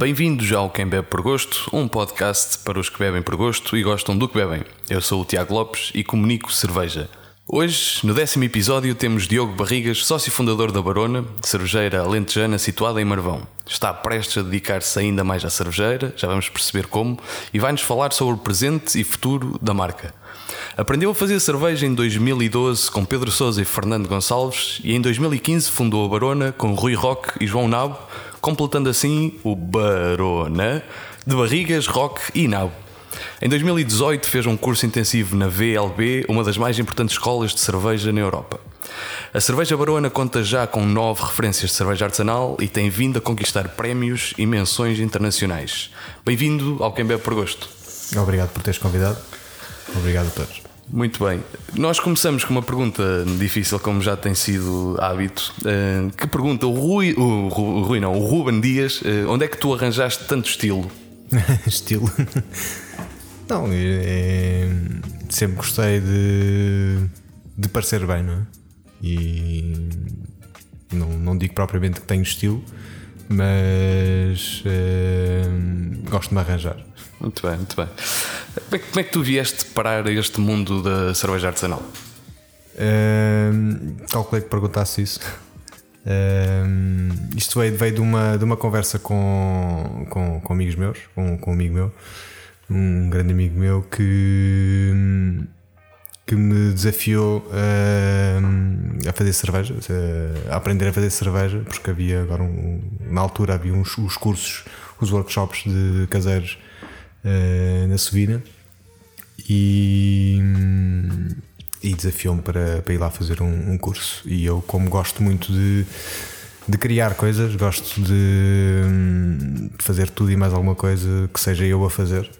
Bem-vindos ao Quem Bebe por Gosto, um podcast para os que bebem por gosto e gostam do que bebem. Eu sou o Tiago Lopes e comunico cerveja. Hoje, no décimo episódio, temos Diogo Barrigas, sócio fundador da Barona, cervejeira alentejana situada em Marvão. Está prestes a dedicar-se ainda mais à cervejeira, já vamos perceber como, e vai-nos falar sobre o presente e futuro da marca. Aprendeu a fazer cerveja em 2012 com Pedro Sousa e Fernando Gonçalves e em 2015 fundou a Barona com Rui Roque e João Nabo, completando assim o Barona de Barrigas, Roque e Nabo. Em 2018 fez um curso intensivo na VLB, uma das mais importantes escolas de cerveja na Europa. A cerveja Barona conta já com nove referências de cerveja artesanal e tem vindo a conquistar prémios e menções internacionais. Bem-vindo ao Quem Bebe por Gosto. Obrigado por teres convidado. Obrigado a todos. Muito bem. Nós começamos com uma pergunta difícil, como já tem sido hábito. Uh, que pergunta o Rui, o, Rui não, o Ruben Dias, uh, onde é que tu arranjaste tanto estilo? estilo? Não, é, é, sempre gostei de, de parecer bem, não é? E não, não digo propriamente que tenho estilo, mas uh, gosto de me arranjar. Muito bem, muito bem. Como é que tu vieste parar este mundo da cerveja artesanal? Uh, calculei que perguntasse isso. Uh, isto veio, veio de, uma, de uma conversa com, com, com amigos meus, com, com um amigo meu, um grande amigo meu que, que me desafiou uh, a fazer cerveja, a aprender a fazer cerveja, porque havia agora um, na altura havia uns, os cursos, os workshops de caseiros uh, na Sovina e, e desafiou-me para, para ir lá fazer um, um, curso. E eu, como gosto muito de, de criar coisas, gosto de, de, fazer tudo e mais alguma coisa que seja eu a fazer.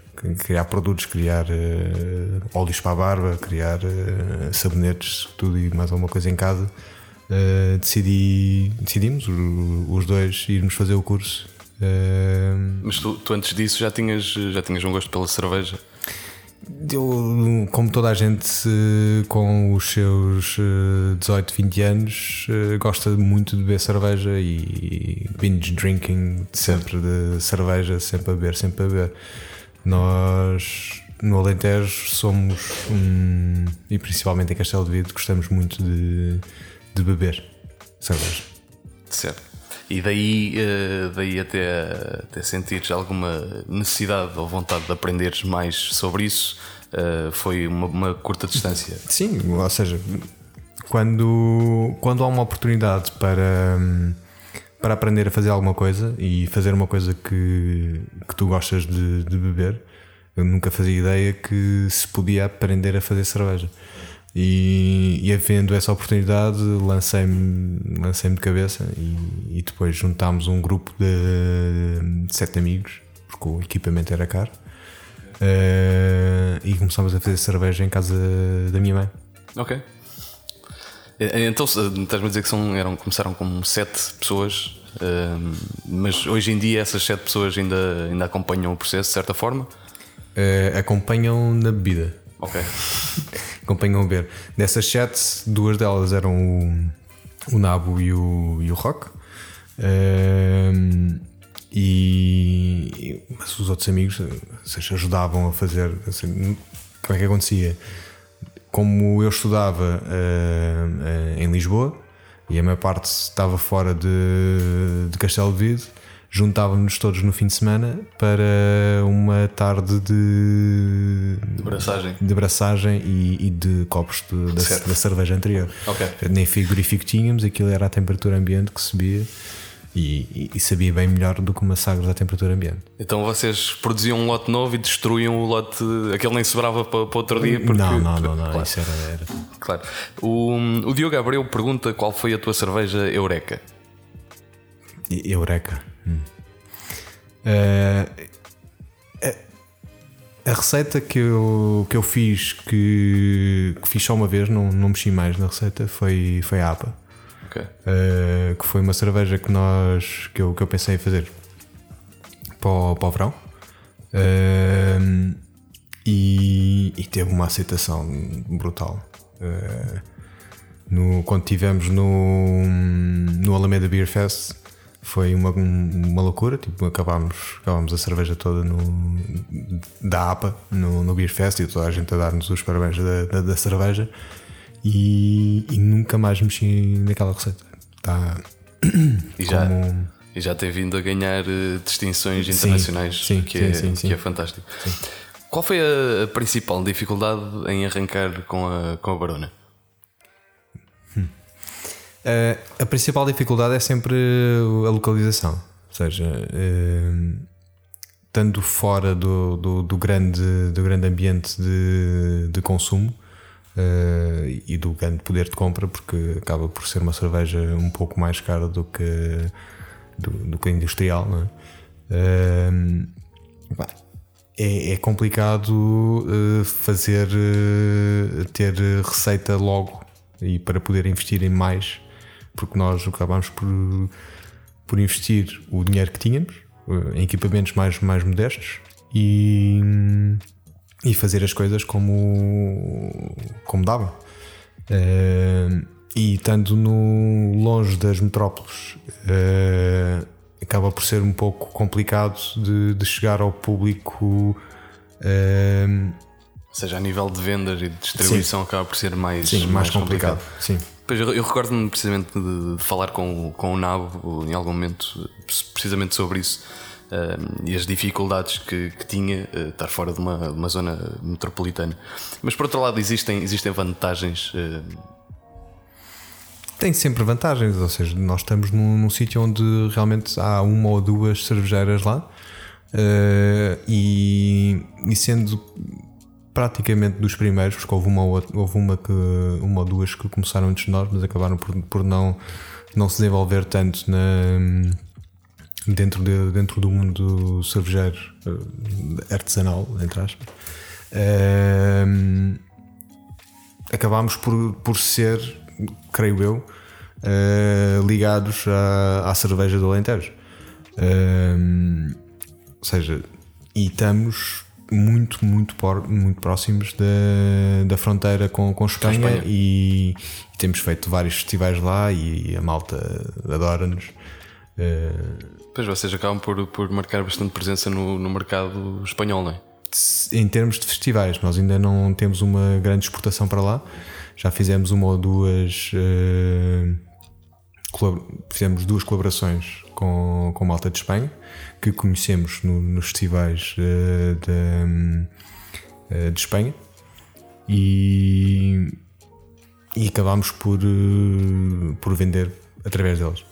Criar produtos, criar uh, óleos para a barba, criar uh, sabonetes, tudo e mais alguma coisa em casa. Uh, decidi, decidimos os dois irmos fazer o curso. Mas tu, tu, antes disso já tinhas, já tinhas um gosto pela cerveja? Eu, como toda a gente com os seus 18, eh, 20 anos, eh, gosta muito de beber cerveja e binge drinking, sempre de cerveja, sempre a beber, sempre a beber. Nós no Alentejo somos, um, e principalmente em Castelo de Vidro, gostamos muito de, de beber cerveja. Certo. E daí, eh, daí até, até sentires alguma necessidade ou vontade de aprenderes mais sobre isso, eh, foi uma, uma curta distância. Sim, ou seja, quando, quando há uma oportunidade para, para aprender a fazer alguma coisa e fazer uma coisa que, que tu gostas de, de beber, eu nunca fazia ideia que se podia aprender a fazer cerveja. E, e havendo essa oportunidade, lancei-me lancei de cabeça e, e, depois juntámos um grupo de, de, sete amigos, porque o equipamento era caro, uh, e começámos a fazer cerveja em casa da minha mãe. Ok. Então estás-me a dizer que são, eram, começaram com sete pessoas, uh, mas hoje em dia essas sete pessoas ainda, ainda acompanham o processo de certa forma? Uh, acompanham na bebida. Ok. Acompanham a ver. Dessas sete, duas delas eram o, o Nabo e o, e o Rock. Um, e, mas os outros amigos seja, ajudavam a fazer. Assim, como é que acontecia? Como eu estudava uh, uh, em Lisboa e a maior parte estava fora de, de Castelo de Vide, juntávamos-nos todos no fim de semana para uma tarde de, de braçagem, de braçagem e, e de copos de, da, da, cerveja anterior. Okay. Nem frigorífico tínhamos, aquilo era a temperatura ambiente que subia. E, e, sabia bem melhor do que uma Sagres à temperatura ambiente. Então vocês produziam um lote novo e destruíam o lote, aquele nem sobrava para, para outro dia? Porque... Não, não, não, não claro. isso era, era. Claro. O, o Diogo Abreu pergunta qual foi a tua cerveja Eureka. Eureka. Hum. Uh, a, a, receita que eu, que eu fiz, que, que fiz só uma vez, não, não mexi mais na receita, foi, foi a APA. Okay. Uh, que foi uma cerveja que, nós, que, eu, que eu pensei em fazer para o, para o verão. Uh, e, e, teve uma aceitação brutal. Uh, no, quando estivemos no, no Alameda Beer Fest, Foi uma, uma loucura, tipo, acabámos, acabámos a cerveja toda no, da APA, no, no Beer Fest, e toda a gente a dar-nos os parabéns da, da, da cerveja. E, e, nunca mais mexi naquela receita. Está e já, como... e já tem vindo a ganhar uh, distinções internacionais, sim, sim, que, sim, é, que é fantástico. Qual foi a, a, principal dificuldade em arrancar com a, com a Barona? Uh, a principal dificuldade é sempre a localização, ou seja, uh, estando fora do, do, do, grande, do grande ambiente de, de consumo, uh, e do grande poder de compra, porque acaba por ser uma cerveja um pouco mais cara do que, do, do que a industrial. É? Uh, é, é, complicado uh, fazer ter receita logo e para poder investir em mais, porque nós acabamos por, por investir o dinheiro que tínhamos em equipamentos mais, mais modestos e e fazer as coisas como, como dava. Uh, e estando no, longe das metrópoles, uh, acaba por ser um pouco complicado de, de chegar ao público. Ou seja, a nível de vendas e de distribuição sim. acaba por ser mais, sim, mais, mais complicado. complicado. Sim. Pois eu, eu recordo-me precisamente de, de, falar com, com o Nabo em algum momento, precisamente sobre isso uh, e as dificuldades que, que tinha uh, estar fora de uma, uma, zona metropolitana. Mas por outro lado, existem, existem vantagens. Uh... Tem sempre vantagens, ou seja, nós estamos num, num sítio onde realmente há uma ou duas cervejeiras lá e, e sendo praticamente dos primeiros, porque houve uma, houve uma, que, uma ou duas que começaram antes de nós, mas acabaram por, por não, não se desenvolver tanto na, dentro, de, dentro do mundo cervejeiro uh, artesanal, entre aspas, uh, acabámos por, por ser, creio eu, uh, ligados à, à cerveja do Alentejo. ou seja, e estamos muito, muito, por, muito próximos da, da fronteira com, com Espanha, Espanha. E, e, temos feito vários festivais lá e a malta adora-nos. Uh, Pois vocês acabam por, por marcar bastante presença no, no mercado espanhol, não é? Em termos de festivais, nós ainda não temos uma grande exportação para lá. Já fizemos uma ou duas. Uh, fizemos duas colaborações com, com Malta de Espanha, que conhecemos no, nos festivais uh, de, uh, de Espanha. E, e acabámos por, por vender através deles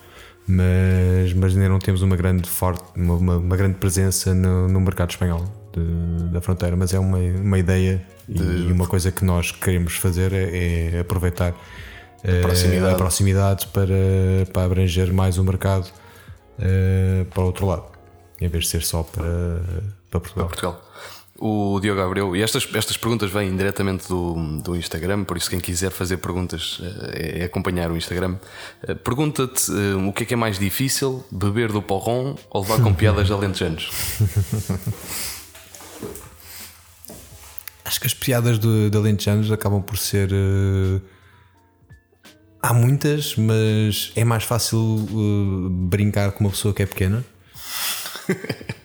mas, mas ainda não temos uma grande, forte, uma, uma, grande presença no, no mercado espanhol de, da fronteira. Mas é uma, uma ideia de... e uma coisa que nós queremos fazer é, é aproveitar a eh, proximidade, a proximidade para, para abranger mais o mercado uh, para o outro lado, em vez de ser só para, para Portugal. Para Portugal o Diogo Abreu, e estas, estas perguntas vêm diretamente do, do Instagram, por isso quem quiser fazer perguntas eh, é acompanhar o Instagram. Eh, pergunta-te o que é que é mais difícil, beber do porrão ou levar com piadas de alentejanos? Acho que as piadas de, de alentejanos acabam por ser... Uh... Há muitas, mas é mais fácil uh, brincar com uma pessoa que é pequena.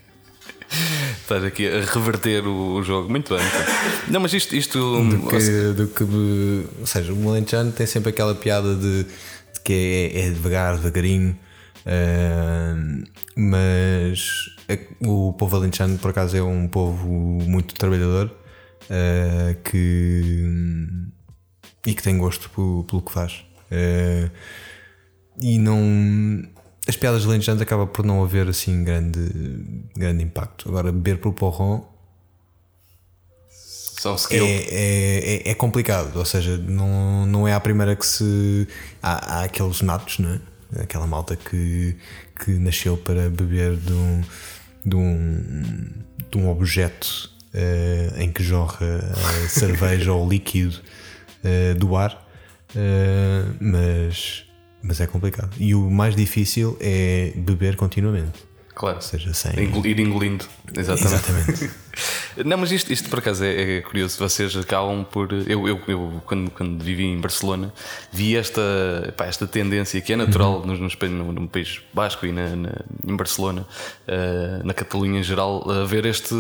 Estás aqui a reverter o, o, jogo. Muito bem. Não, mas isto. isto do que, do que, ou seja, o Alentejano tem sempre aquela piada de, de que é, é devagar, devagarinho. Uh, mas o povo alentejano, por acaso, é um povo muito trabalhador uh, que, e que tem gosto pelo, pelo que faz. Uh, e não as piadas lentejantes acaba por não haver assim grande, grande impacto. Agora, beber para o porrão São skill. É, é, é, é, complicado, ou seja, não, não é a primeira que se. Há, há aqueles natos, não é? Aquela malta que, que nasceu para beber de um, de um, de um objeto uh, em que jorra cerveja ou líquido uh, do ar, uh, mas mas é complicado. E o mais difícil é beber continuamente. Claro. Ou seja, sem. Ir engolindo. Exatamente. Exatamente. Não, mas isto, isto por acaso é, é curioso. Vocês acabam por. Eu, eu, eu quando, quando vivi em Barcelona, vi esta, pá, esta tendência que é natural Uhum. nos, no, no País Basco e na, na- em Barcelona, eh, na Catalunha em geral, a ver este,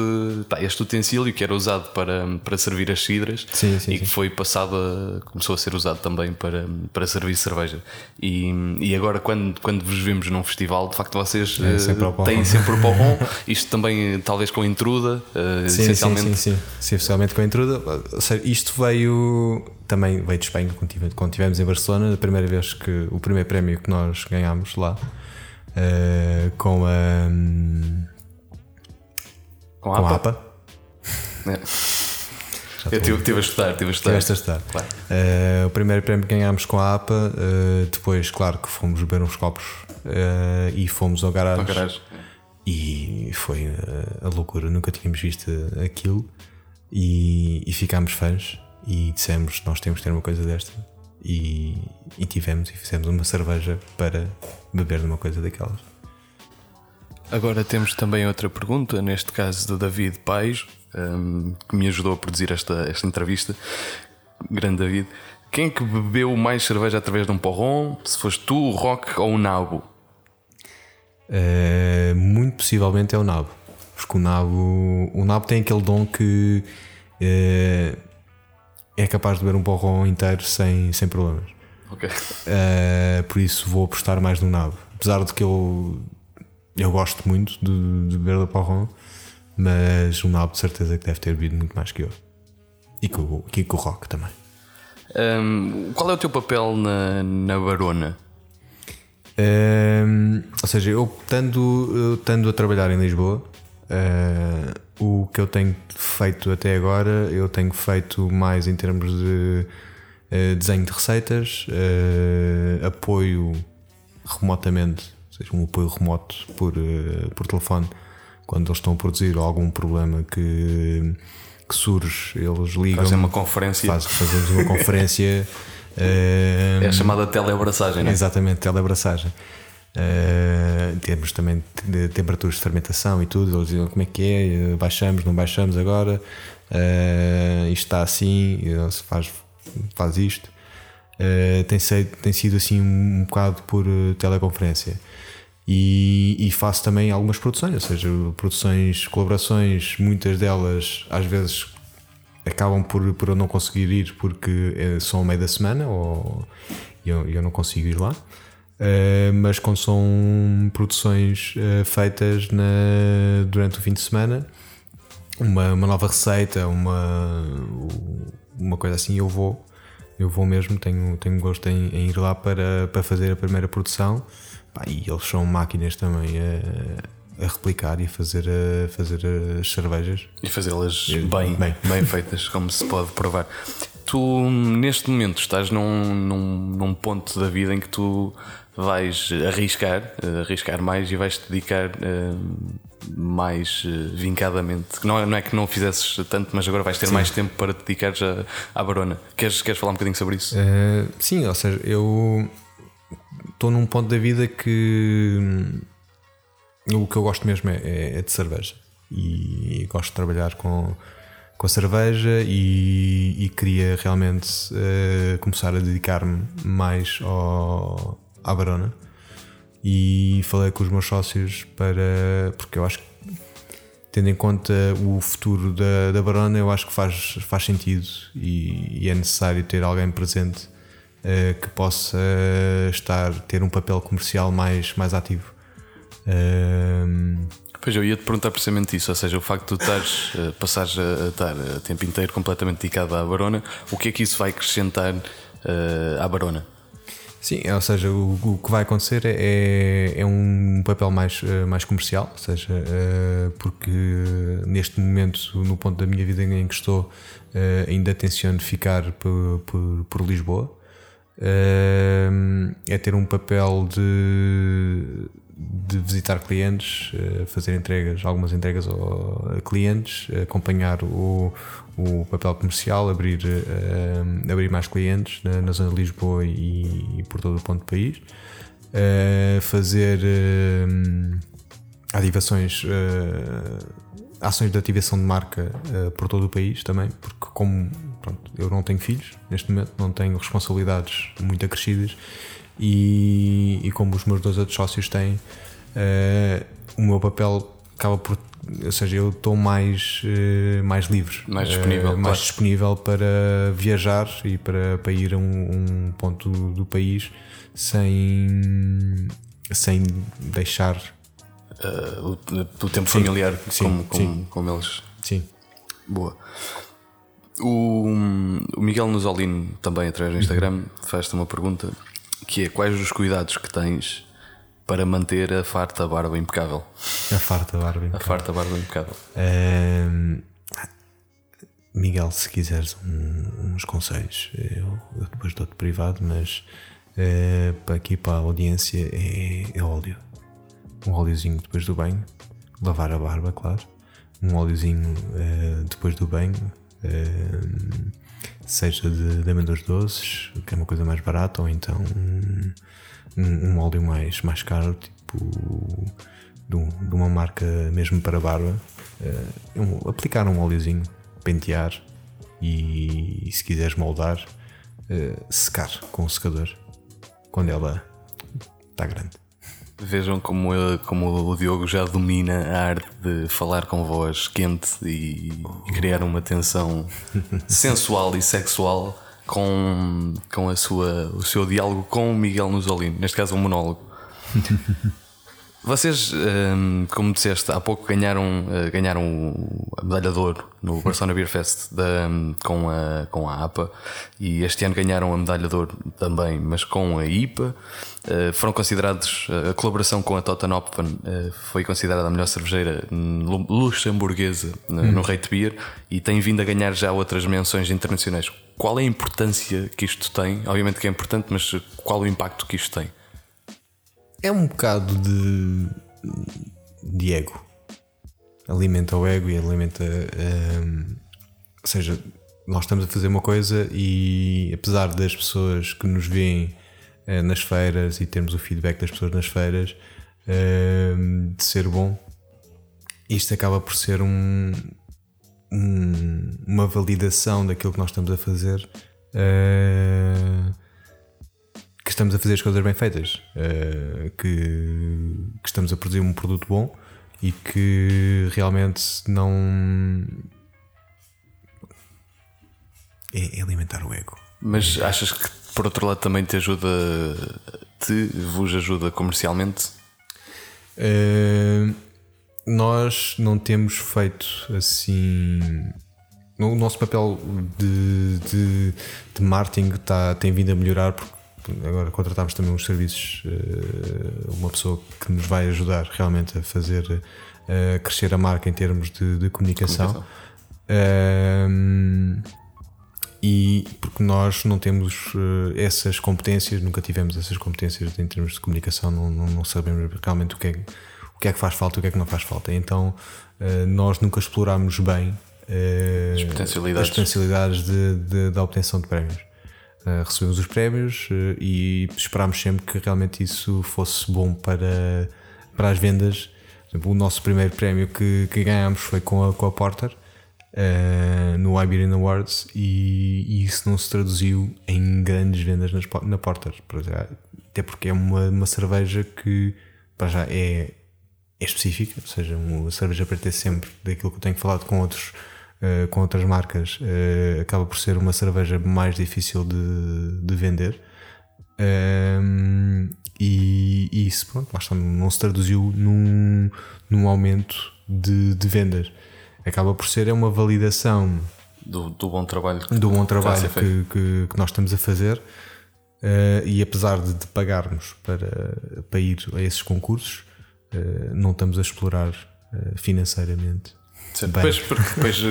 pá, este utensílio que era usado para, para servir as cidras Sim, sim, e que foi passado a, começou a ser usado também para, para servir cerveja. E, e agora, quando, quando vos vemos num festival, de facto, vocês É sempre ao têm sempre o porrão. Isto também, eh, talvez com a intruda, eh, Sim, sim, essencialmente. sim, sim. Sim, especialmente com a intruda. Seja, isto veio também veio de Espanha quando tive- quando estivemos em Barcelona, a primeira vez que o primeiro prémio que nós ganhámos lá eh, com a Com com a a APA. APA. É. Eu estive estive a estudar, estive a estudar. Tiveste a estudar. Claro. Eh, o primeiro prémio que ganhámos com a APA, eh, depois, claro, que fomos beber uns copos eh, e fomos ao garagem. Ao garagem. E foi eh, a loucura, nunca tínhamos visto aquilo e, e ficámos fãs e dissemos nós temos que ter uma coisa desta e, e tivemos e fizemos uma cerveja para beber de uma coisa daquelas. Agora temos também outra pergunta, neste caso do David Pais, hum, que me ajudou a produzir esta, esta entrevista. Grande David. Quem é que bebeu mais cerveja através de um porrão? Se foste tu, o Rock ou o Nabo? Eh, muito possivelmente é o nabo, porque o nabo, o nabo tem aquele dom que eh, é capaz de beber um porrão inteiro sem, sem problemas. Ok. Uh, por isso vou apostar mais no nabo. Apesar de que eu, eu gosto muito de, de beber da Porron, mas o nabo de certeza que deve ter bebido muito mais que eu. E com, o- o rock também. Hum, qual é o teu papel na, na Barona? Um, ou seja, eu estando, eu estando a trabalhar em Lisboa, uh, o que eu tenho feito até agora, eu tenho feito mais em termos de uh, desenho de receitas, uh, apoio remotamente, ou seja, um apoio remoto por, por telefone, quando eles estão a produzir algum problema que, que surge, eles ligam. Fazem uma conferência. faz- fazemos uma conferência. É a chamada teleabraçagem, não é? Exatamente, teleabraçagem. Uh, temos também de temperaturas de fermentação e tudo. Eles dizem como é que é, baixamos, não baixamos agora, uh, isto está assim, uh, se faz, faz isto. Uh, tem, sido, tem sido assim um bocado por teleconferência. E, e faço também algumas produções, ou seja, produções, colaborações, muitas delas às vezes acabam por, por eu não conseguir ir porque eh, são ao meio da semana ou eu, eu não consigo ir lá. Eh, mas quando são produções eh, feitas na, durante o fim de semana, uma, uma nova receita, uma, uma coisa assim, eu vou. Eu vou mesmo, tenho, tenho gosto em, em ir lá para, para fazer a primeira produção. Pá, e eles são máquinas também a replicar e a fazer, a fazer as cervejas. E fazê-las bem, bem, bem. feitas, como se pode provar. Tu, neste momento, estás num, num, num ponto da vida em que tu vais arriscar, eh, arriscar mais e vais te dedicar eh, mais eh, vincadamente. Não é, não é que não fizesses tanto, mas agora vais ter mais tempo para te dedicares a- à Barona. Queres, queres falar um bocadinho sobre isso? Uh, sim, ou seja, eu estou num ponto da vida que hum, o que eu gosto mesmo é, é- é de cerveja e gosto de trabalhar com, com a cerveja e, e queria realmente uh, começar a dedicar-me mais ao, à Barona e falei com os meus sócios para porque eu acho que tendo em conta o futuro da, da Barona, eu acho que faz, faz sentido e, e é necessário ter alguém presente eh, que possa estar, ter um papel comercial mais, mais ativo. Ehm, Pois eu ia te perguntar precisamente isso, ou seja, o facto de tu estares, eh, passares a, a estar o tempo inteiro completamente dedicado à Barona, o que é que isso vai acrescentar eh, à Barona? Sim, ou seja, o, o que vai acontecer é, é um papel mais, eh, mais comercial, ou seja, eh, porque neste momento, no ponto da minha vida em que estou, eh, ainda tenciono ficar por, por, por Lisboa. Eh, É ter um papel de, de visitar clientes, eh, fazer entregas, algumas entregas a clientes, acompanhar o, o papel comercial, abrir, eh, abrir mais clientes na, na zona de Lisboa e, e por todo o ponto do país, Eh, fazer eh, ativações, uh, ações de ativação de marca uh, por todo o país também, porque como pronto, eu não tenho filhos neste momento, não tenho responsabilidades muito acrescidas e, e como os meus dois outros sócios têm, uh, o meu papel acaba por ou seja, eu estou mais, mais livre, mais disponível, mais claro. disponível para viajar e para, para ir a um, um ponto do, do país sem, sem deixar uh, o, o, tempo sim, familiar sim, como, como, sim. como eles. Sim. Boa. O, o Miguel Nuzolino, também através do Instagram, faz-te uma pergunta que é quais os cuidados que tens para manter a farta barba impecável? A farta barba impecável. A farta barba impecável. Um, Miguel, se quiseres um, uns conselhos, eu, eu depois dou-te privado, mas uh, aqui para a audiência é, é óleo um óleozinho depois do banho, lavar a barba, claro, um óleozinho uh, depois do banho, uh, seja de, de doces, que é uma coisa mais barata, ou então um, um, óleo mais, mais caro, tipo de, um, de uma marca mesmo para barba. Uh, um, aplicar um óleozinho, pentear e, e se quiseres moldar, secar com o secador quando ela está grande. Vejam como, eu, como o Diogo já domina a arte de falar com voz quente e, e criar uma tensão sensual e sexual com, com a sua, o seu diálogo com o Miguel Nuzolino, neste caso um monólogo. Vocês, hum, como disseste, há pouco ganharam, eh, ganharam a medalha de ouro no Barcelona Beer Fest da, hum, com, a, com a APA e este ano ganharam a medalha de ouro também, mas com a IPA. Eh, foram considerados, eh, a colaboração com a Tottenham foi considerada a melhor cervejeira luxemburguesa no Rate Beer e tem vindo a ganhar já outras menções internacionais. Qual é a importância que isto tem? Obviamente que é importante, mas qual o impacto que isto tem? É um bocado de, de ego. Alimenta o ego e alimenta. Um, ou seja, nós estamos a fazer uma coisa e apesar das pessoas que nos veem uh, nas feiras e termos o feedback das pessoas nas feiras uh, de ser bom, isto acaba por ser um, um, uma validação daquilo que nós estamos a fazer. Uh, que estamos a fazer as coisas bem feitas, uh, que, que, estamos a produzir um produto bom e que realmente não. É, é alimentar o ego. Mas achas que por outro lado também te ajuda, te vos ajuda comercialmente? Uh, nós não temos feito assim. O nosso papel de, de, de marketing tá, tem vindo a melhorar porque agora contratámos também uns serviços, eh, uma pessoa que nos vai ajudar realmente a fazer a crescer a marca em termos de, de comunicação. comunicação. Um, e porque nós não temos eh, essas competências, nunca tivemos essas competências em termos de comunicação, não, não, não sabemos realmente o que, é, o que é que faz falta e o que é que não faz falta. Então eh, nós nunca explorámos bem as potencialidades, as potencialidades de, de, da obtenção de prémios. Uh, recebemos os prémios uh, e esperámos sempre que realmente isso fosse bom para, para as vendas. Exemplo, o nosso primeiro prémio que, que ganhámos foi com a, com a Porter uh, no Iberian Awards e, e, isso não se traduziu em grandes vendas nas, na Porter. Até porque é uma, uma cerveja que para já é, é específica, ou seja, uma cerveja pertence sempre daquilo que eu tenho falado com outros uh, com outras marcas, uh, acaba por ser uma cerveja mais difícil de, de vender. Um, ehm, e, e, isso pronto, está, não se traduziu num, num aumento de, de vendas. Acaba por ser é uma validação do, do bom trabalho, do bom trabalho que, que, que, nós estamos a fazer. Uh, e apesar de, de, pagarmos para, para ir a esses concursos, uh, não estamos a explorar uh, financeiramente Pois, porque depois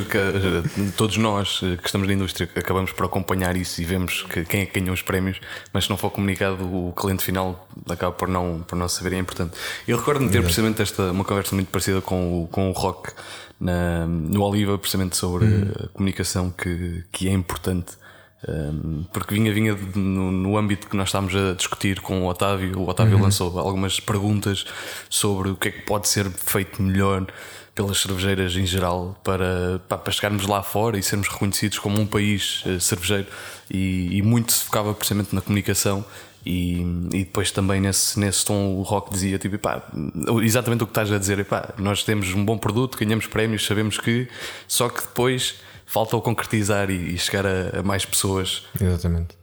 todos nós que estamos na indústria acabamos por acompanhar isso e vemos que quem é que ganhou os prémios, mas se não for comunicado, o cliente final acaba por não, por não saber, é importante. Eu recordo-me ter precisamente esta, uma conversa muito parecida com o, com o Rock na, no Oliva, precisamente sobre hum. a comunicação que, que é importante Um, porque vinha, vinha no, no, âmbito que nós estávamos a discutir com o Otávio. O Otávio uhum. lançou algumas perguntas sobre o que é que pode ser feito melhor pelas cervejeiras em geral para, para chegarmos lá fora e sermos reconhecidos como um país uh, cervejeiro. E, e, muito se focava precisamente na comunicação. E, e depois também nesse, nesse tom o rock dizia tipo, pá, exatamente o que estás a dizer, pá, nós temos um bom produto, ganhamos prémios, sabemos que, só que depois falta o concretizar e, e chegar a, a, mais pessoas. Exatamente.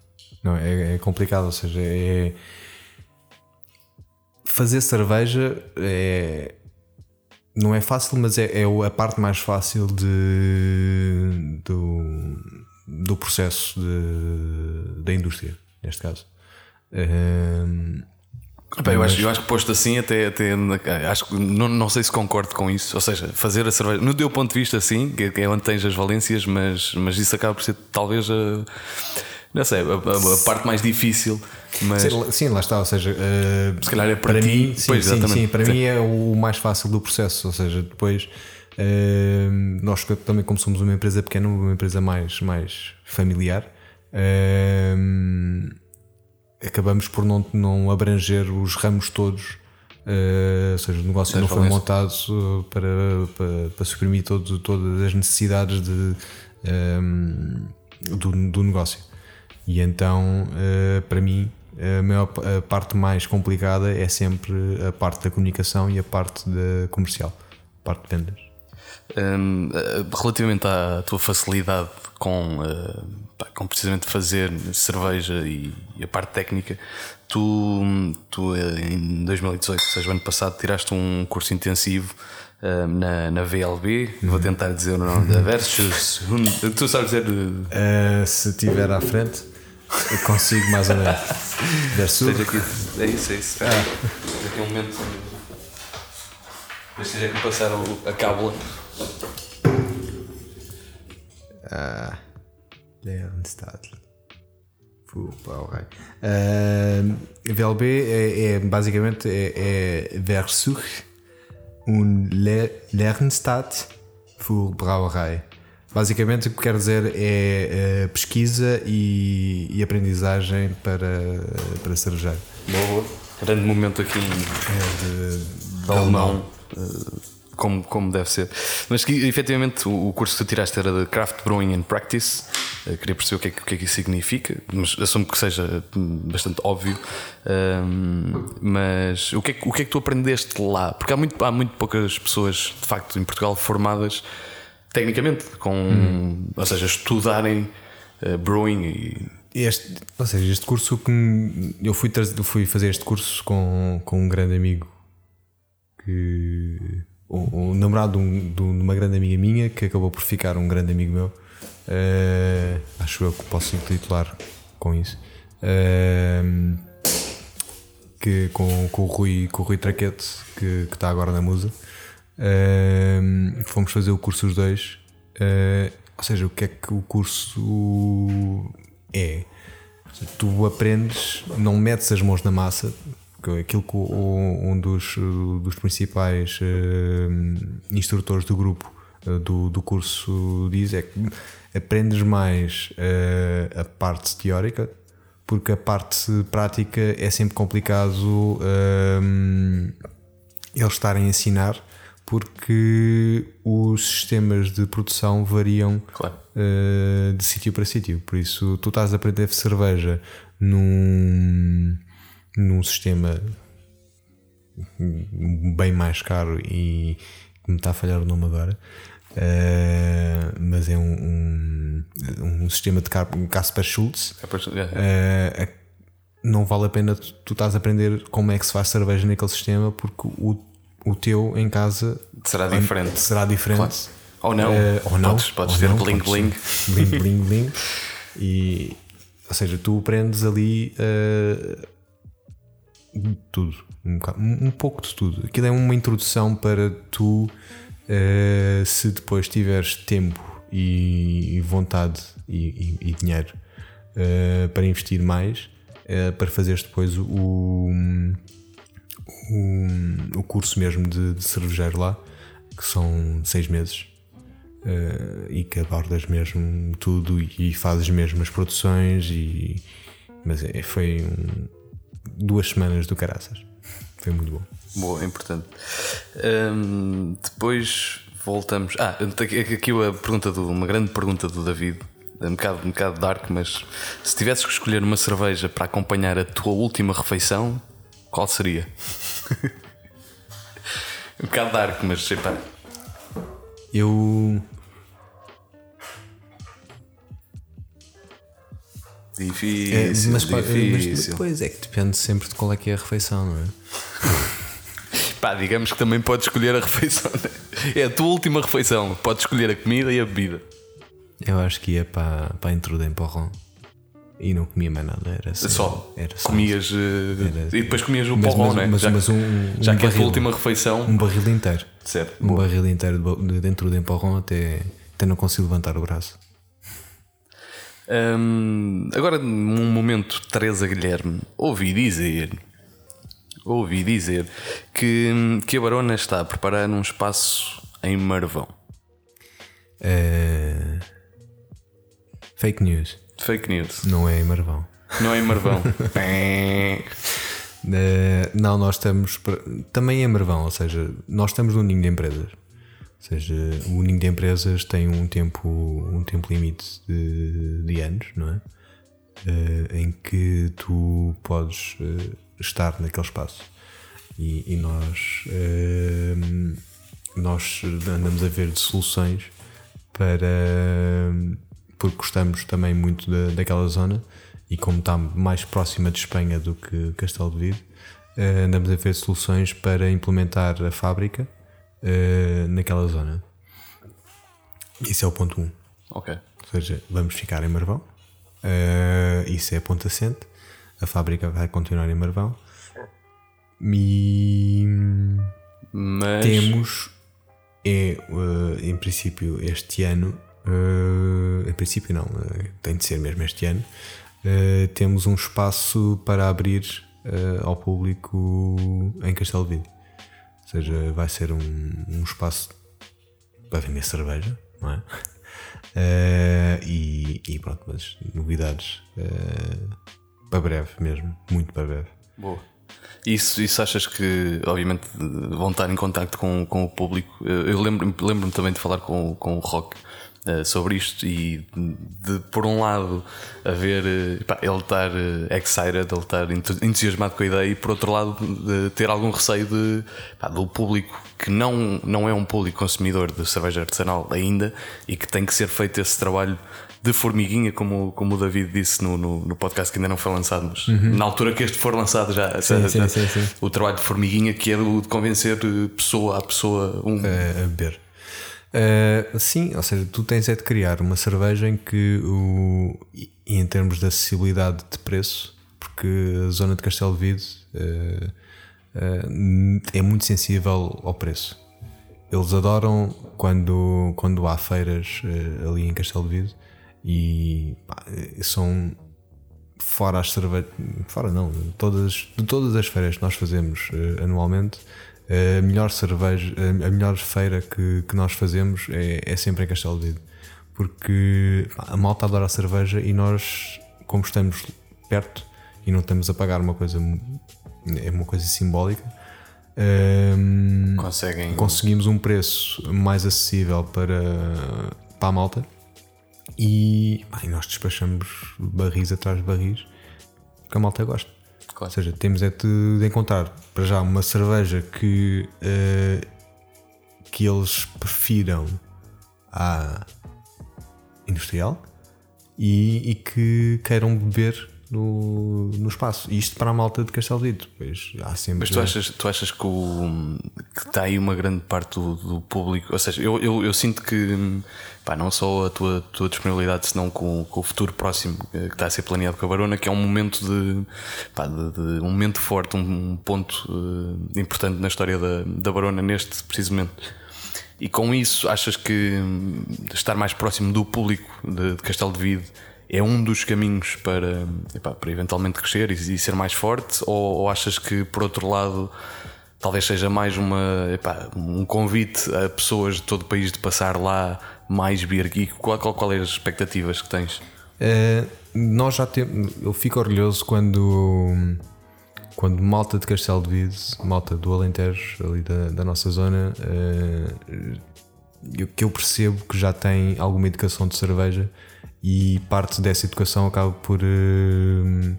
Não, é, é complicado, ou seja, é. Fazer cerveja é. Não é fácil, mas é, é a parte mais fácil de, do, do processo de, da indústria, neste caso. Um, Bem, eu, acho, eu acho que posto assim, até, até acho que não, não sei se concordo com isso. Ou seja, fazer a cerveja, no teu ponto de vista, sim, que é onde tens as valências, mas, mas isso acaba por ser talvez a, não sei, a, a, a parte mais difícil. Mas... Sim, lá está. Ou seja, uh, se calhar é para, para ti, mim, sim, pois, sim, sim, para sim. mim é o mais fácil do processo. Ou seja, depois uh, nós também, como somos uma empresa pequena, uma empresa mais, mais familiar. Uh, acabamos por não, não abranger os ramos todos. Uh, ou seja, o negócio das não foi montado para, para, para suprimir todo, todas as necessidades de, um, do, do negócio. E então, uh, para mim, a, maior, a parte mais complicada é sempre a parte da comunicação e a parte da comercial, a parte de vendas. Um, relativamente à tua facilidade com uh, com precisamente fazer cerveja e, e, a parte técnica, tu, tu em 2018, ou seja, ano passado, tiraste um curso intensivo uh, na, na VLB. Uhum. Vou tentar dizer o nome da Versus. tu sabes dizer. Uh, se estiver à frente, eu consigo mais ou menos. Versus. Aqui, é isso, é isso. Ah. Aqui um momento. Deixa eu passar o, a cábula. Ah. Lernstadl. Bauerei. Uh, VLB é, é basicamente é, é Versuch und Lernstadt für Brauerei. Basicamente o que quer dizer é, é pesquisa e, e, aprendizagem para, para cerejeiro. Boa, grande momento aqui é de, de, de alemão. alemão como, como deve ser. Mas que efetivamente o, curso que tu tiraste era de Craft Brewing and Practice. Eu queria perceber o que, é, o que é que isso significa, mas assumo que seja bastante óbvio. Um, mas o que, é, o que é que tu aprendeste lá? Porque há muito, há muito poucas pessoas, de facto, em Portugal formadas tecnicamente, com, hum. ou seja, estudarem uh, brewing e este, ou seja, este curso que eu fui, fui fazer este curso com, com um grande amigo que o, o namorado de, um, de, uma grande amiga minha que acabou por ficar um grande amigo meu. Uh, acho eu que posso titular com isso. Uh, que, com, com, o Rui, com o Rui Traquete, que, que está agora na Musa. Uh, fomos fazer o curso os dois. ou seja, o que é que o curso é? Tu aprendes, não metes as mãos na massa, aquilo que um dos, dos principais uh, instrutores do grupo uh, do, do curso diz é que aprendes mais uh, a parte teórica porque a parte prática é sempre complicado eles estarem a ensinar porque os sistemas de produção variam claro. de sítio para sítio. Por isso, tu estás a aprender cerveja num, num sistema bem mais caro e que me está a falhar o nome agora. Uh, mas é um, um, um sistema de Casper Schultz. Uh, não vale a pena tu, tu estás a aprender como é que se faz cerveja naquele sistema porque o, o teu em casa será diferente. Será diferente. Claro. Ou não. Uh, ou não. Podes, podes ter bling bling. Bling bling bling. E, ou seja, tu aprendes ali tudo, um, um, pouco de tudo. Aquilo é uma introdução para tu, uh, se depois tiveres tempo e, vontade e, e, e dinheiro uh, para investir mais, uh, para fazeres depois o, o, o curso mesmo de, de cervejeiro lá, que são seis meses. uh, e que abordas mesmo tudo e, e fazes mesmo as produções. E, mas é, foi um, duas semanas do caraças. Foi muito bom. Boa, é importante. Um, depois voltamos. Ah, aqui a pergunta do, uma grande pergunta do David. Um bocado, um bocado dark, mas se tivesses que escolher uma cerveja para acompanhar a tua última refeição, qual seria? um bocado dark, mas sei pá. Eu. Difícil, é, mas, difícil. Mas depois é que depende sempre de qual é que é a refeição, não é? Pá, digamos que também podes escolher a refeição. Né? É a tua última refeição. Podes escolher a comida e a bebida. Eu acho que ia para, para a intruda em porrão. E não comia mais nada, era só. só. Era só comias. Era, e depois comias o porrão, né? Mas, já, mas um, já um que barril, é a tua última refeição. Um barril inteiro. Certo. Um boa. barril inteiro de, dentro de empurrão até, até não consigo levantar o braço. Hum, agora, num momento, Teresa Guilherme, ouvi dizer ouvi dizer que, que a Barona está a preparar um espaço em Marvão. Uh, fake news. Fake news. Não é em Marvão. Não é em Marvão. uh, não, nós estamos. Também é Marvão, ou seja, nós estamos num ninho de empresas. Ou seja, o ninho de empresas tem um tempo, um tempo limite de, de anos, não é? Uh, em que tu podes uh, estar naquele espaço. E, e nós, nós andamos a ver de soluções para. Porque gostamos também muito da, daquela zona e como está mais próxima de Espanha do que Castelo de Vide, uh, andamos a ver soluções para implementar a fábrica uh, naquela zona. Isso é o ponto 1. Um. Ok. Ou seja, vamos ficar em Marvão. Uh, isso é ponto assente. A fábrica vai continuar em Marvão. E Mas... temos, é, em princípio, este ano. Uh, em princípio, não, uh, tem de ser mesmo este ano. temos um espaço para abrir ao público em Castelo Vide. Ou seja, vai ser um, um espaço para vender cerveja, não é? e, e, pronto, mas novidades para breve mesmo, muito para breve. Boa. Isso, isso achas que, obviamente, vão estar em contacto com, com o público? Eu lembro-me lembro também de falar com, com o Rock uh, sobre isto e de, por um lado, haver uh, pá, ele estar uh, excited, ele estar entusiasmado com a ideia, e por outro lado, de ter algum receio de, pá, do público que não, não é um público consumidor de cerveja artesanal ainda e que tem que ser feito esse trabalho de formiguinha, como, como o David disse no, no, no podcast que ainda não foi lançado, mas uhum. na altura que este for lançado já, sim, já, sim, sim, o trabalho de formiguinha que é o de convencer pessoa a pessoa um. a beber. Uh, sim, ou seja, tu tens é de criar uma cerveja em que o, em termos de acessibilidade de preço, porque a zona de Castelo de Vide uh, uh, é muito sensível ao preço. Eles adoram quando, quando há feiras ali em Castelo de Vide e pá, são fora as cervejas, fora não, todas, de todas as feiras que nós fazemos anualmente, a melhor cerveja, a melhor feira que, que nós fazemos é, é sempre em Castelo de Vide, porque a malta adora a cerveja e nós, como estamos perto e não estamos a pagar uma coisa, é uma coisa simbólica. Um, Conseguem... Conseguimos um preço mais acessível para, para a malta e bem, nós despachamos barris atrás de barris que a malta gosta. Claro. Ou seja, temos é de, de, encontrar para já uma cerveja que, uh, que eles prefiram à industrial e, e que queiram beber no, no espaço. E isto para a malta de Castelo Dito. Pois há sempre. Mas tu achas, tu achas que, o, que está aí uma grande parte do, do público? Ou seja, eu, eu, eu, sinto que pá, não só a tua, tua disponibilidade, senão com, com o futuro próximo eh, que está a ser planeado com a Barona, que é um momento de, pá, de, de um momento forte, um, ponto uh, importante na história da, da Barona, neste precisamente. E com isso, achas que hum, estar mais próximo do público de, de Castelo de Vide é um dos caminhos para, epá, para eventualmente crescer e, e ser mais forte? Ou, ou, achas que, por outro lado, talvez seja mais uma, epá, um convite a pessoas de todo o país de passar lá mais Beer. Qual, qual, qual é as expectativas que tens? Uh, nós já temos. Eu fico orgulhoso quando. Quando malta de Castelo de Vide, malta do Alentejo, ali da, da nossa zona, uh, que eu percebo que já tem alguma educação de cerveja e parte dessa educação acaba por, uh,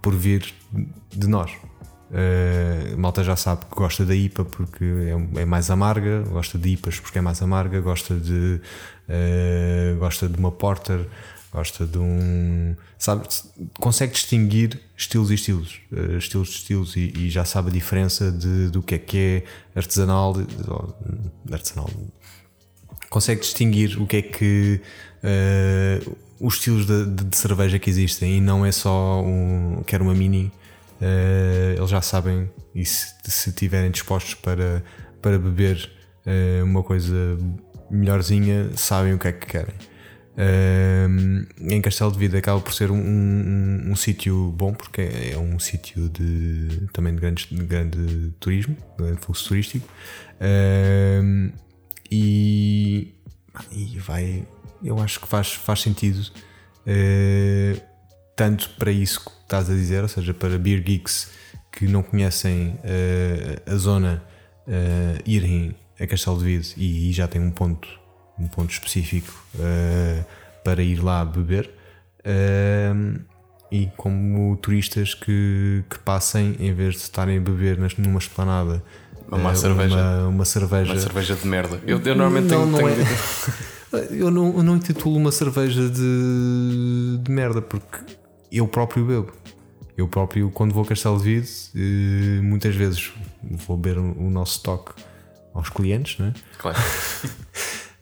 por vir de nós. Uh, malta já sabe que gosta da IPA porque é, é, mais amarga, gosta de IPAs porque é mais amarga, gosta de uh, gosta de uma porter, gosta de um sabe, consegue distinguir estilos e estilos, uh, estilos de estilos e, e, já sabe a diferença de, do que é que é artesanal, artesanal consegue distinguir o que é que os estilos de, de, cerveja que existem e não é só um, quer uma mini uh, eles já sabem e se, estiverem dispostos para, para beber uh, uma coisa melhorzinha, sabem o que é que querem. Uh, em Castelo de Vida acaba por ser um, um, um sítio bom porque é, é um sítio de, também de, grandes, de grande turismo, de grande fluxo turístico uh, e, e vai, eu acho que faz, faz sentido uh, tanto para isso que estás a dizer, ou seja, para beer geeks que não conhecem uh, a zona uh, irem a Castelo de Vide e, e, já tem um ponto, um ponto específico uh, para ir lá beber. e como turistas que, que passem, em vez de estarem a beber numa esplanada, uma, cerveja. Uma, uma, cerveja. Uma cerveja de merda. Eu, eu normalmente não, tenho. Não tenho... É. eu, não, eu não intitulo uma cerveja de, de merda porque eu próprio bebo. Eu próprio, quando vou a Castelo de Vide, eh, muitas vezes vou beber o nosso toque aos clientes, não é? Claro.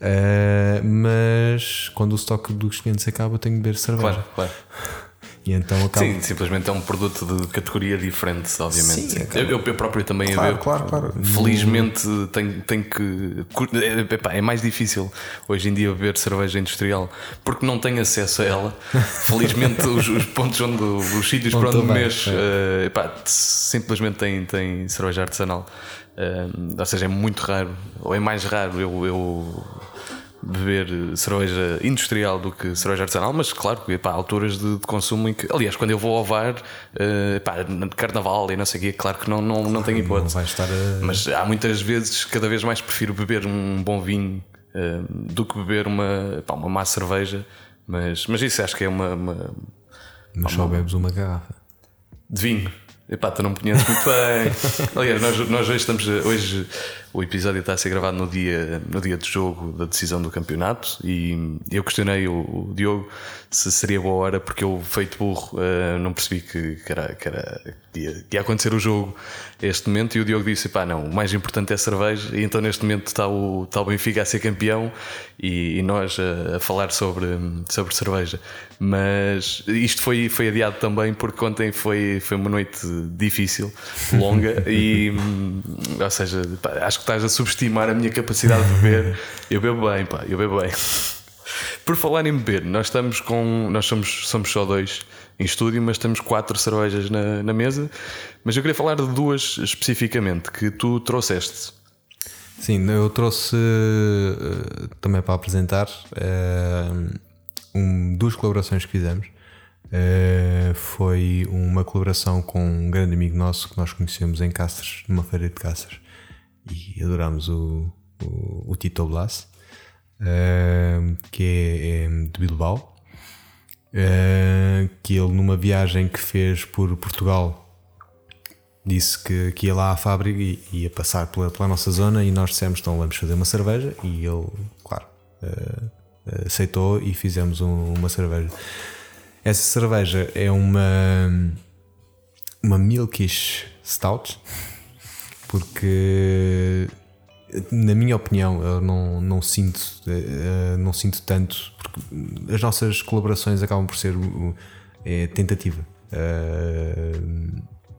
uh, mas quando o estoque dos clientes acaba, tenho de beber cerveja. Claro, claro. E então acaba... Sim, simplesmente é um produto de categoria diferente, obviamente. Sim, eu, eu, próprio também claro, claro, claro. Felizmente tenho, tenho que. É, é, mais difícil hoje em dia beber cerveja industrial porque não tenho acesso a ela. Felizmente os, os, pontos onde os sítios para onde mexo é. uh, simplesmente têm, têm cerveja artesanal. Uh, ou seja, é muito raro, ou é mais raro eu, eu beber cerveja industrial do que cerveja artesanal, mas claro, há alturas de, de, consumo em que, aliás, quando eu vou ao VAR, uh, pá, carnaval e não sei o quê, claro que não, não, não tenho hipótese. Não a... Mas há muitas vezes, cada vez mais prefiro beber um bom vinho uh, do que beber uma, pá, uma má cerveja, mas, mas isso acho que é uma. uma mas só bebes uma garrafa de vinho. Epá, tu não me conheces muito bem. Aliás, nós, nós hoje estamos. Hoje o episódio está a ser gravado no dia, no dia de jogo da decisão do campeonato e eu questionei o, o Diogo se seria boa hora porque eu, feito burro, uh, não percebi que, que, era, que, era, que, ia, que ia acontecer o jogo este momento e o Diogo disse: pá, não, o mais importante é a cerveja. E então neste momento está o, está o Benfica a ser campeão e, e nós a, a, falar sobre, sobre cerveja. Mas isto foi, foi adiado também porque ontem foi, foi uma noite difícil, longa e, ou seja, pá, acho que estás a subestimar a minha capacidade de beber. Eu bebo bem, pá, eu bebo bem. Por falar em beber, nós estamos com. Nós somos, somos só dois em estúdio, mas temos quatro cervejas na, na mesa. Mas eu queria falar de duas especificamente que tu trouxeste. Sim, eu trouxe uh, também para apresentar uh, um, duas colaborações que fizemos. Uh, foi uma colaboração com um grande amigo nosso que nós conhecemos em Cáceres, numa feira de Cáceres, e adoramos o, o, o Tito Blas, uh, que é, é, de Bilbao, uh, que ele numa viagem que fez por Portugal disse que, que ia lá à fábrica e ia passar pela, pela nossa zona e nós dissemos então vamos fazer uma cerveja e ele, claro, uh, aceitou e fizemos um, uma cerveja. Essa cerveja é uma uma Milkish Stout porque na minha opinião eu não, não sinto eh, não sinto tanto porque as nossas colaborações acabam por ser é, tentativa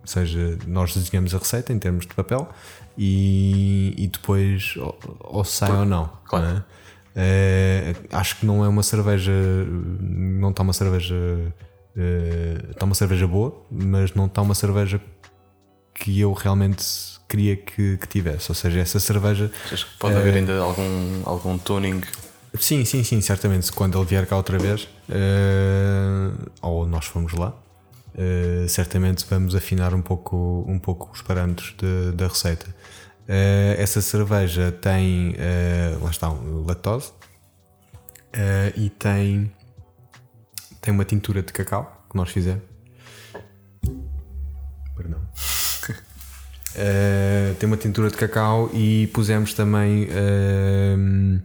ou seja, nós desenhamos a receita em termos de papel e, e depois ou, ou sai ou não. Claro. Uh, acho que não é uma cerveja, não está uma cerveja, está uma cerveja boa, mas não está uma cerveja que eu realmente queria que, que tivesse. Ou seja, essa cerveja. Achas que pode haver ainda algum, algum tuning? Sim, sim, sim, certamente. Quando ele vier cá outra vez, eh, ou nós formos lá, eh, certamente vamos afinar um pouco, um pouco os parâmetros de- da receita. Eh, essa cerveja tem, eh, lá está, lactose eh, e tem, tem uma tintura de cacau que nós fizemos. Eh, tem uma tintura de cacau e pusemos também ehm,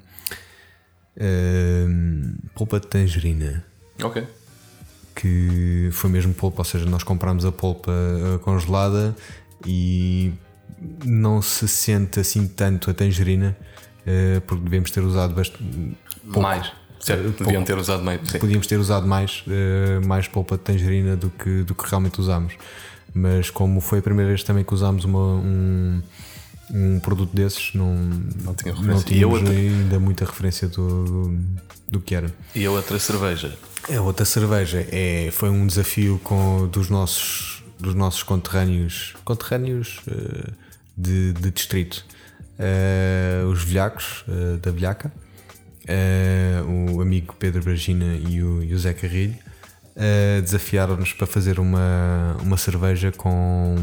ehm, polpa de tangerina Ok. que foi mesmo polpa, ou seja, nós comprámos a polpa congelada e não se sente assim tanto a tangerina porque devemos ter usado bastante. Mais. Certo, deviam ter usado mais. Sim. Podíamos ter usado mais, mais polpa de tangerina do que, do que realmente usámos. Mas como foi a primeira vez também que usámos uma, um, um produto desses, não, Não tinha não referência. A tínhamos outra? ainda muita referência do, do, que era. E a outra cerveja? A outra cerveja é, foi um desafio com, dos, nossos, dos nossos conterrâneos, conterrâneos eh, de, de distrito. Eh, os velhacos eh, da Velhaca, o amigo Pedro Bragina e o, e o Zé Carrilho, eh, desafiaram-nos para fazer uma, uma cerveja com,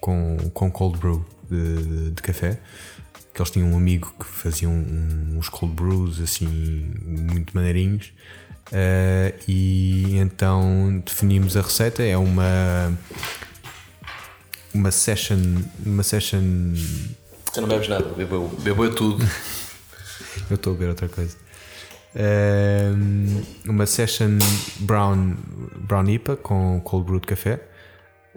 com, com cold brew de, de- café. Que eles tinham um amigo que fazia um- uns cold brews assim, muito maneirinhos. Eh, e então definimos a receita. É uma uma session, uma session. Você não bebes nada, bebeu, bebeu tudo. Eu estou a ver outra coisa. Ehm, uma session brown, brown IPA com cold brew de café.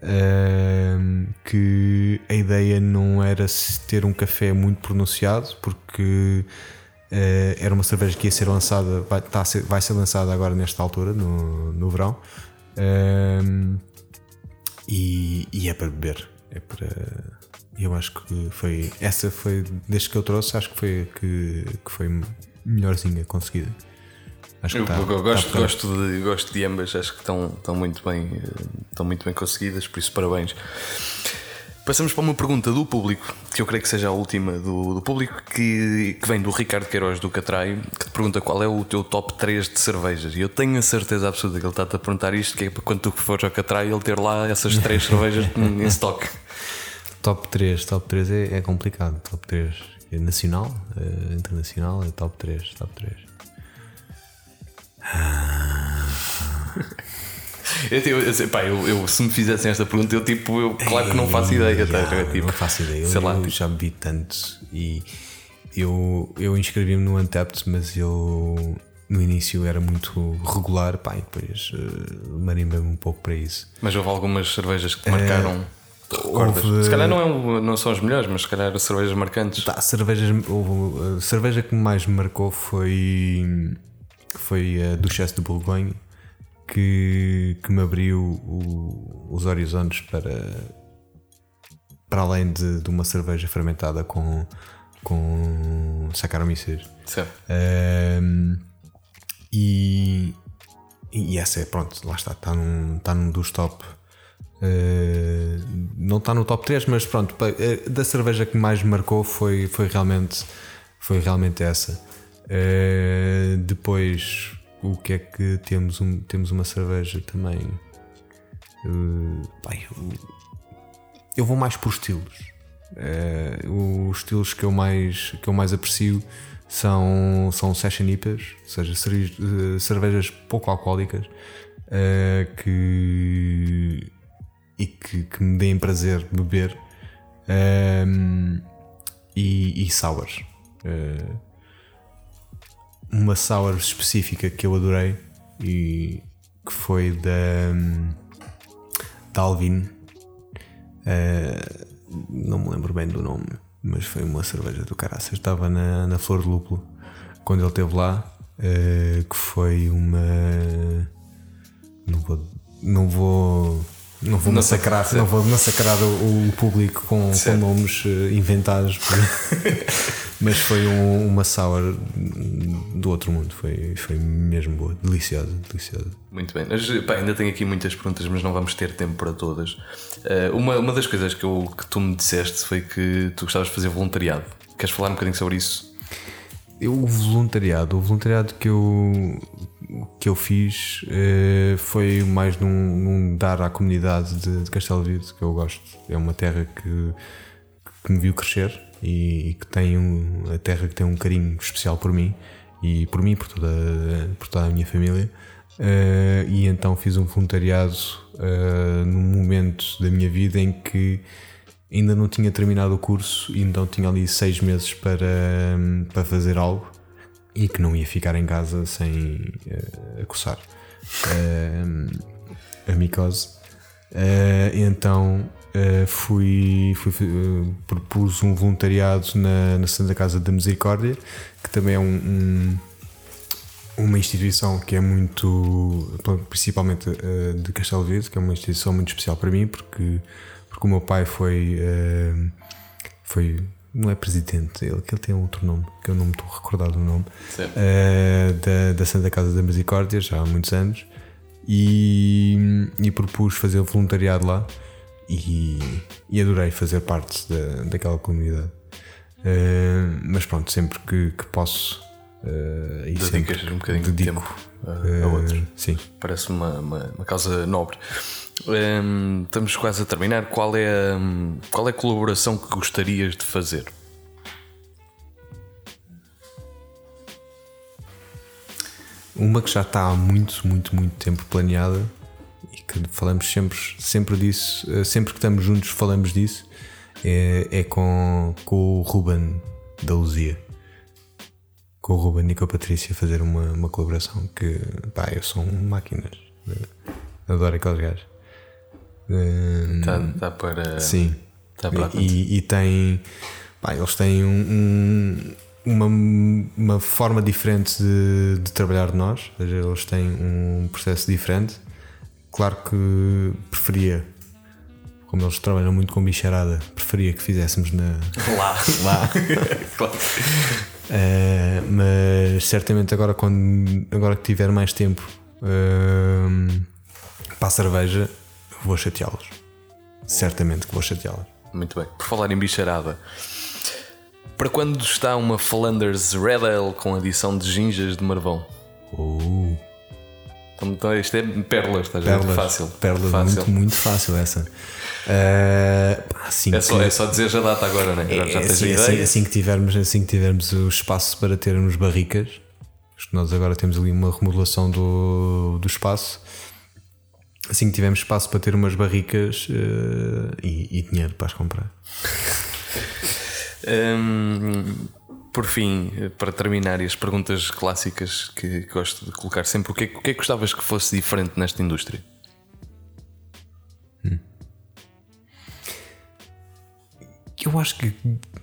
Ehm, que a ideia não era ter um café muito pronunciado, porque eh, era uma cerveja que ia ser lançada, vai, tá ser, vai ser lançada agora nesta altura, no, no verão. Ehm, e, e é para beber. É para. Eu acho que foi. Essa foi, desde que eu trouxe, acho que foi que, que foi melhorzinha conseguida. Acho Eu, que tá- eu tá gosto, gosto, de, gosto de ambas, acho que estão, estão, muito bem, eh, estão muito bem conseguidas, por isso parabéns. Passamos para uma pergunta do público, que eu creio que seja a última do, do público, que, que vem do Ricardo Queiroz do Catraio, que te pergunta qual é o teu top 3 de cervejas. E eu tenho a certeza absoluta que ele está-te a perguntar isto, que é para quando tu fores ao Catraio ele ter lá essas três cervejas em stock. Top 3, top 3 é, é complicado. Top 3 é nacional, é internacional, é top 3, top 3. Eu, eu, eu, sei, pá, eu, eu- se me fizessem esta pergunta, eu tipo, eu claro que não faço ideia. tá? Eu, tipo, não faço ideia. Eu, sei lá, eu tipo, já bebi tanto e eu, eu inscrevi-me no Untapped, mas eu no início era muito regular, pá, e depois uh, marimbei-me um pouco para isso. Mas houve algumas cervejas que te marcaram. te recordas? houve- Se calhar não, é um- não são as melhores, mas se calhar cervejas marcantes. Tá, cervejas, houve- a cerveja que mais me marcou foi, foi a Duchesse de Bourgogne, que, que me abriu o- os horizontes para, para além de, de uma cerveja fermentada com, com Saccharomyces. Certo. Ahm, e, e essa é, pronto, lá está, está num, está num dos top. Uh, não está no top 3, mas pronto, eh, da cerveja que mais me marcou foi, foi, realmente, foi realmente essa. Uh, depois, o que é que temos? Um, temos uma cerveja também. Uh, eu, vou mais por estilos. Uh, os estilos que eu mais, que eu mais aprecio são, são session IPAs, ou seja, cerve- cervejas pouco alcoólicas eh, que, e que, que me deem prazer beber ehm, e, e sours. Eh, uma sour específica que eu adorei e que foi da, da Alvin. Eh, não me lembro bem do nome, mas foi uma cerveja do caraças. Estava na, na Flor de Lúpulo quando ele esteve lá, eh, que foi uma. Não vou, não vou Não vou, massacrar, não vou massacrar o, o público com, com nomes eh, inventados, mas foi um- uma sour do outro mundo. Foi, foi mesmo boa, deliciosa, deliciosa. Muito bem. Mas, pá, ainda tenho aqui muitas perguntas, mas não vamos ter tempo para todas. Eh, uma, uma das coisas que, eu, que tu me disseste foi que tu gostavas de fazer voluntariado. Queres falar um bocadinho sobre isso? Eu, o voluntariado, o voluntariado que eu, que eu fiz eh, foi mais num, num dar à comunidade de, de Castelo Vido, que eu gosto. É uma terra que, que me viu crescer e, e que tem um, a terra que tem um carinho especial por mim e por mim por toda, por toda a minha família. Eh, e então fiz um voluntariado eh, num momento da minha vida em que ainda não tinha terminado o curso e então tinha ali seis meses para, para fazer algo e que não ia ficar em casa sem eh, a coçar eh, a micose. Eh, então eh, fui, fui, eh, propus um voluntariado na, na Santa Casa da Misericórdia, que também é um- um, uma instituição que é muito, principalmente eh, de Castelo Verde, que é uma instituição muito especial para mim, porque, porque o meu pai foi, eh, foi não é presidente, ele, ele tem outro nome, que eu não me estou a recordar do nome, eh, da, da Santa Casa da Misericórdia, já há muitos anos, e, e propus fazer voluntariado lá e, e adorei fazer parte da, daquela comunidade. Eh, mas pronto, sempre que, que posso, eh, aí Dedicas um bocadinho de tempo a, eh, a outro. Sim. Parece uma, uma, uma causa nobre. Hum, estamos quase a terminar. Qual é, a, hum, qual é a colaboração que gostarias de fazer? Uma que já está há muito, muito, muito tempo planeada e que falamos sempre, sempre disso, eh, sempre que estamos juntos falamos disso, é, é com, com o Ruben da Luzia. Com o Ruben e com a Patrícia fazer uma, uma colaboração que, pá, eu sou um máquinas. Adoro aqueles gajos. Está tá para. Sim. Tá para e, e tem. pá, eles têm um- um- uma, uma forma diferente de, de trabalhar de nós, ou seja, eles têm um processo diferente. Claro que preferia, como eles trabalham muito com bicharada, preferia que fizéssemos na, Lá. lá. claro. Uh, mas certamente agora, quando, agora que tiver mais tempo uh, para a cerveja, vou chateá-los. Certamente que vou chateá-los. Muito bem. Por falar em bicharada, para quando está uma Flanders Red Ale com adição de ginjas de marvão? Uh, Então, isto é pérolas, estás a ver? pérolas, Fácil. pérolas Fácil. Muito, muito fácil essa. Uh, assim É, só, que- é só dizer já data agora, né? Agora já É, tens assim, a assim- ideia. assim que tivermos, assim que tivermos o espaço para termos barricas, acho que nós agora temos ali uma remodelação do, do espaço. Assim que tivermos espaço para ter umas barricas eh, e, e dinheiro para as comprar. Hum, por fim, para terminar, e as perguntas clássicas que gosto de colocar sempre, o que, é, que- o que é que gostavas que fosse diferente nesta indústria? Eu acho que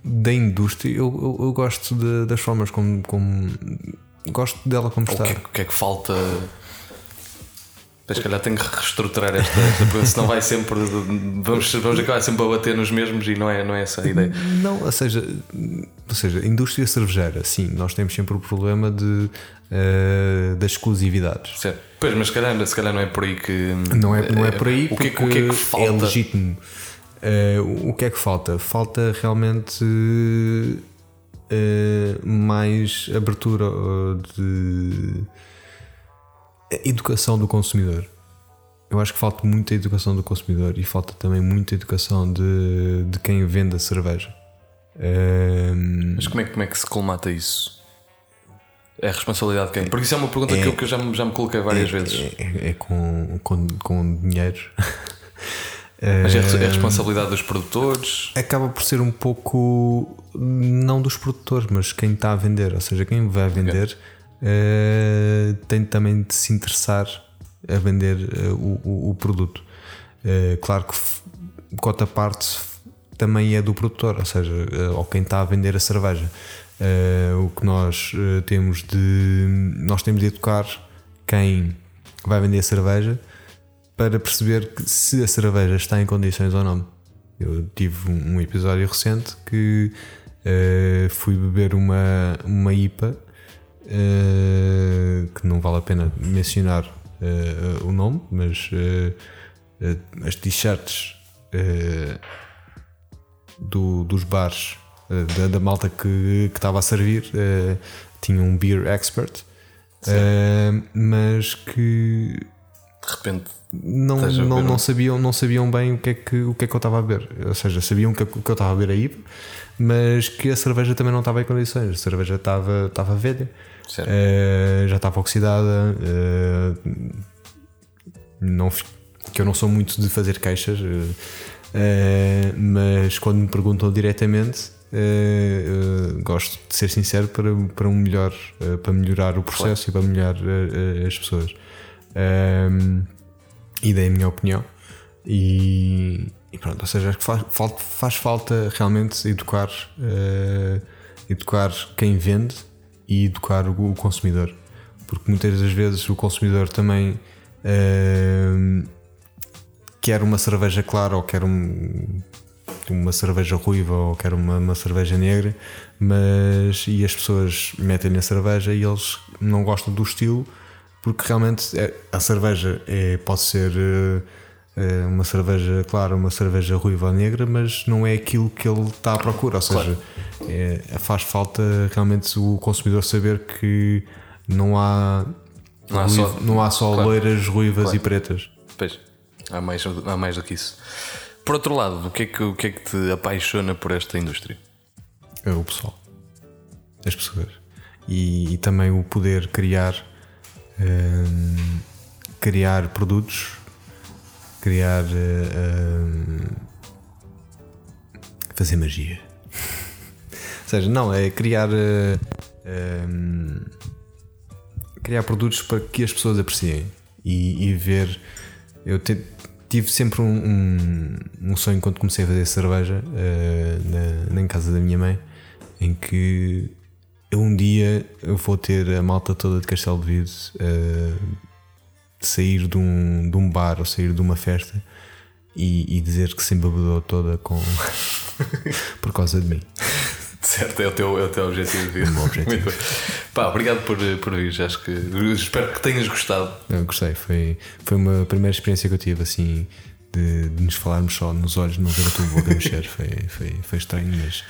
da indústria eu, eu, eu gosto de- das formas como, como gosto dela como está. que, é, que- o que é que falta? Pois, se calhar tenho que reestruturar esta, esta pergunta, senão vai sempre. Vamos, vamos acabar sempre a bater nos mesmos e não é, não é essa a ideia. Não, ou seja, ou seja, indústria cervejeira, sim, nós temos sempre o problema de, eh, das exclusividades. Certo. Pois, mas se calhar, se calhar não é por aí que. Não é, não é por aí O que, é que- porque o que é que falta? legítimo. Eh, o que é que falta? Falta realmente eh, mais abertura eh, de educação do consumidor. Eu acho que falta muita educação do consumidor e falta também muita educação de, de quem vende a cerveja. Eh, Mas como é, que- como é que se colmata isso? É a responsabilidade de quem? Porque isso é uma pergunta que eu, que eu já, me- já me coloquei várias vezes. é, é- é com, com, com dinheiro. Mas é, a- é a responsabilidade dos produtores. acaba por ser um pouco não dos produtores, mas quem está a vender, ou seja, quem vai vender eh, tem também de se interessar a vender eh, o, o- produto. Eh, claro que cota parte também é do produtor, ou seja, ou quem está a vender a cerveja. O que nós temos de nós temos de educar quem vai vender a cerveja para perceber se a cerveja está em condições ou não. Eu tive um, um episódio recente que uh, fui beber uma, uma IPA uh, que não vale a pena mencionar uh, o nome, mas as t-shirts do, dos bares da, da, malta que, que estava a servir tinham um beer expert, mas que de repente não, não, não, sabiam, não sabiam bem o que, é que, o que é que eu estava a beber. Ou seja, sabiam que, que eu estava a beber aí, mas que a cerveja também não estava em condições. A cerveja estava, estava velha, uh, já estava oxidada. Uh, não, que eu não sou muito de fazer queixas, uh, mas quando me perguntam diretamente, gosto de ser sincero para, para um melhor, para melhorar o processo claro. e para melhorar as pessoas e dei a minha opinião. E, e pronto, ou seja, faz, faz falta realmente educar, uh, educar quem vende e educar o, o, consumidor, porque muitas das vezes o consumidor também uh, quer uma cerveja clara ou quer um, uma cerveja ruiva ou quer uma, uma cerveja negra, mas e as pessoas metem-lhe a cerveja e eles não gostam do estilo porque realmente é, a cerveja é, pode ser é, uma cerveja clara, uma cerveja ruiva ou negra, mas não é aquilo que ele está à procura. Ou seja, claro. é, faz falta realmente o consumidor saber que não há, não há só, não há só claro. loiras, ruivas claro. e pretas. Pois, há mais, há mais do que isso. Por outro lado, o que, é que, o que é que te apaixona por esta indústria? É o pessoal, as pessoas e, e também o poder criar um, criar produtos, criar. Um, fazer magia. Ou seja, não, é criar. Um, criar produtos para que as pessoas apreciem e, e ver. Eu te, tive sempre um, um, um, sonho quando comecei a fazer cerveja uh, na, na casa da minha mãe, em que um dia eu vou ter a malta toda de Castelo de Vide uh, sair de um, de um bar ou sair de uma festa e, e dizer que se embebedou toda com por causa de mim. Certo, é o teu, é o teu objetivo de vida. O objetivo. Pá, obrigado por, por vir. Acho que espero que tenhas gostado. Eu gostei, foi, foi uma primeira experiência que eu tive assim de, de nos falarmos só nos olhos, não ver a tua boca mexer. Foi, foi, foi estranho, mas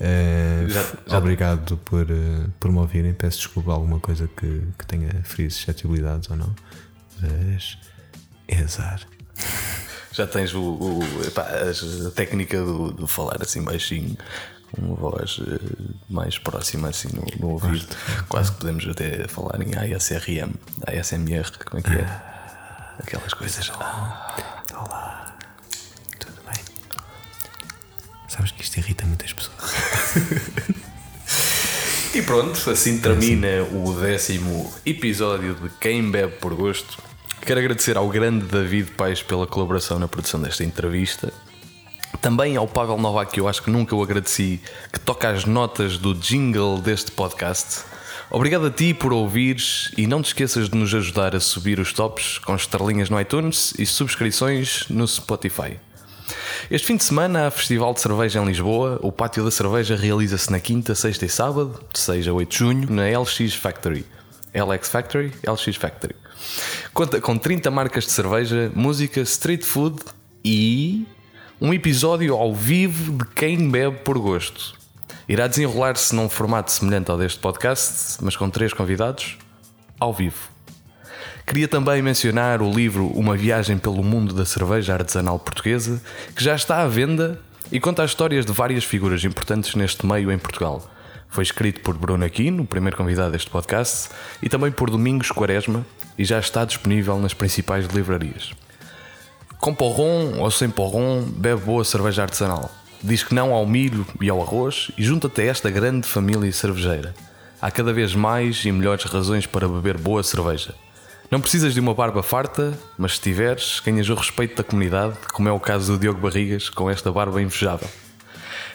Uh, já, já... Obrigado por, uh, por me ouvirem. Peço desculpa alguma coisa que, que tenha ferido suscetibilidades ou não, mas é azar. Já tens o, o epá, a técnica de falar assim baixinho, com uma voz uh, mais próxima assim no, no ouvido. Quase que podemos até falar em ASRM, ASMR, como é que é? Ah. Aquelas coisas. Olá. Olá. Sabes que isto irrita muitas pessoas. e pronto, assim termina o décimo episódio de Quem Bebe por Gosto. Quero agradecer ao grande David Paes pela colaboração na produção desta entrevista. Também ao Pavel Novak, que eu acho que nunca o agradeci, que toca as notas do jingle deste podcast. Obrigado a ti por ouvires e não te esqueças de nos ajudar a subir os tops com estrelinhas no iTunes e subscrições no Spotify. Este fim de semana há Festival de Cerveja em Lisboa. O Pátio da Cerveja realiza-se na quinta, sexta e sábado, de 6 a 8 de junho, na LX Factory. LX Factory, LX Factory. Conta com 30 marcas de cerveja, música, street food e um episódio ao vivo de quem bebe por gosto. Irá desenrolar-se num formato semelhante ao deste podcast, mas com três convidados, ao vivo. Queria também mencionar o livro Uma Viagem pelo Mundo da Cerveja Artesanal Portuguesa, que já está à venda e conta as histórias de várias figuras importantes neste meio em Portugal. Foi escrito por Bruno Aquino, o primeiro convidado deste podcast, e também por Domingos Quaresma, e já está disponível nas principais livrarias. Com porron ou sem porron, bebe boa cerveja artesanal. Diz que não ao milho e ao arroz e junta-te a esta grande família cervejeira. Há cada vez mais e melhores razões para beber boa cerveja. Não precisas de uma barba farta, mas se tiveres, ganhas o respeito da comunidade, como é o caso do Diogo Barrigas com esta barba invejável.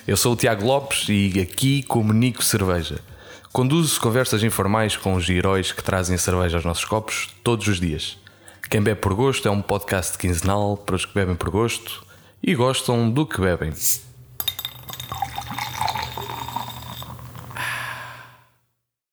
Eu sou o Tiago Lopes e aqui comunico cerveja. Conduzo conversas informais com os heróis que trazem cerveja aos nossos copos todos os dias. Quem Bebe por Gosto é um podcast quinzenal para os que bebem por gosto e gostam do que bebem.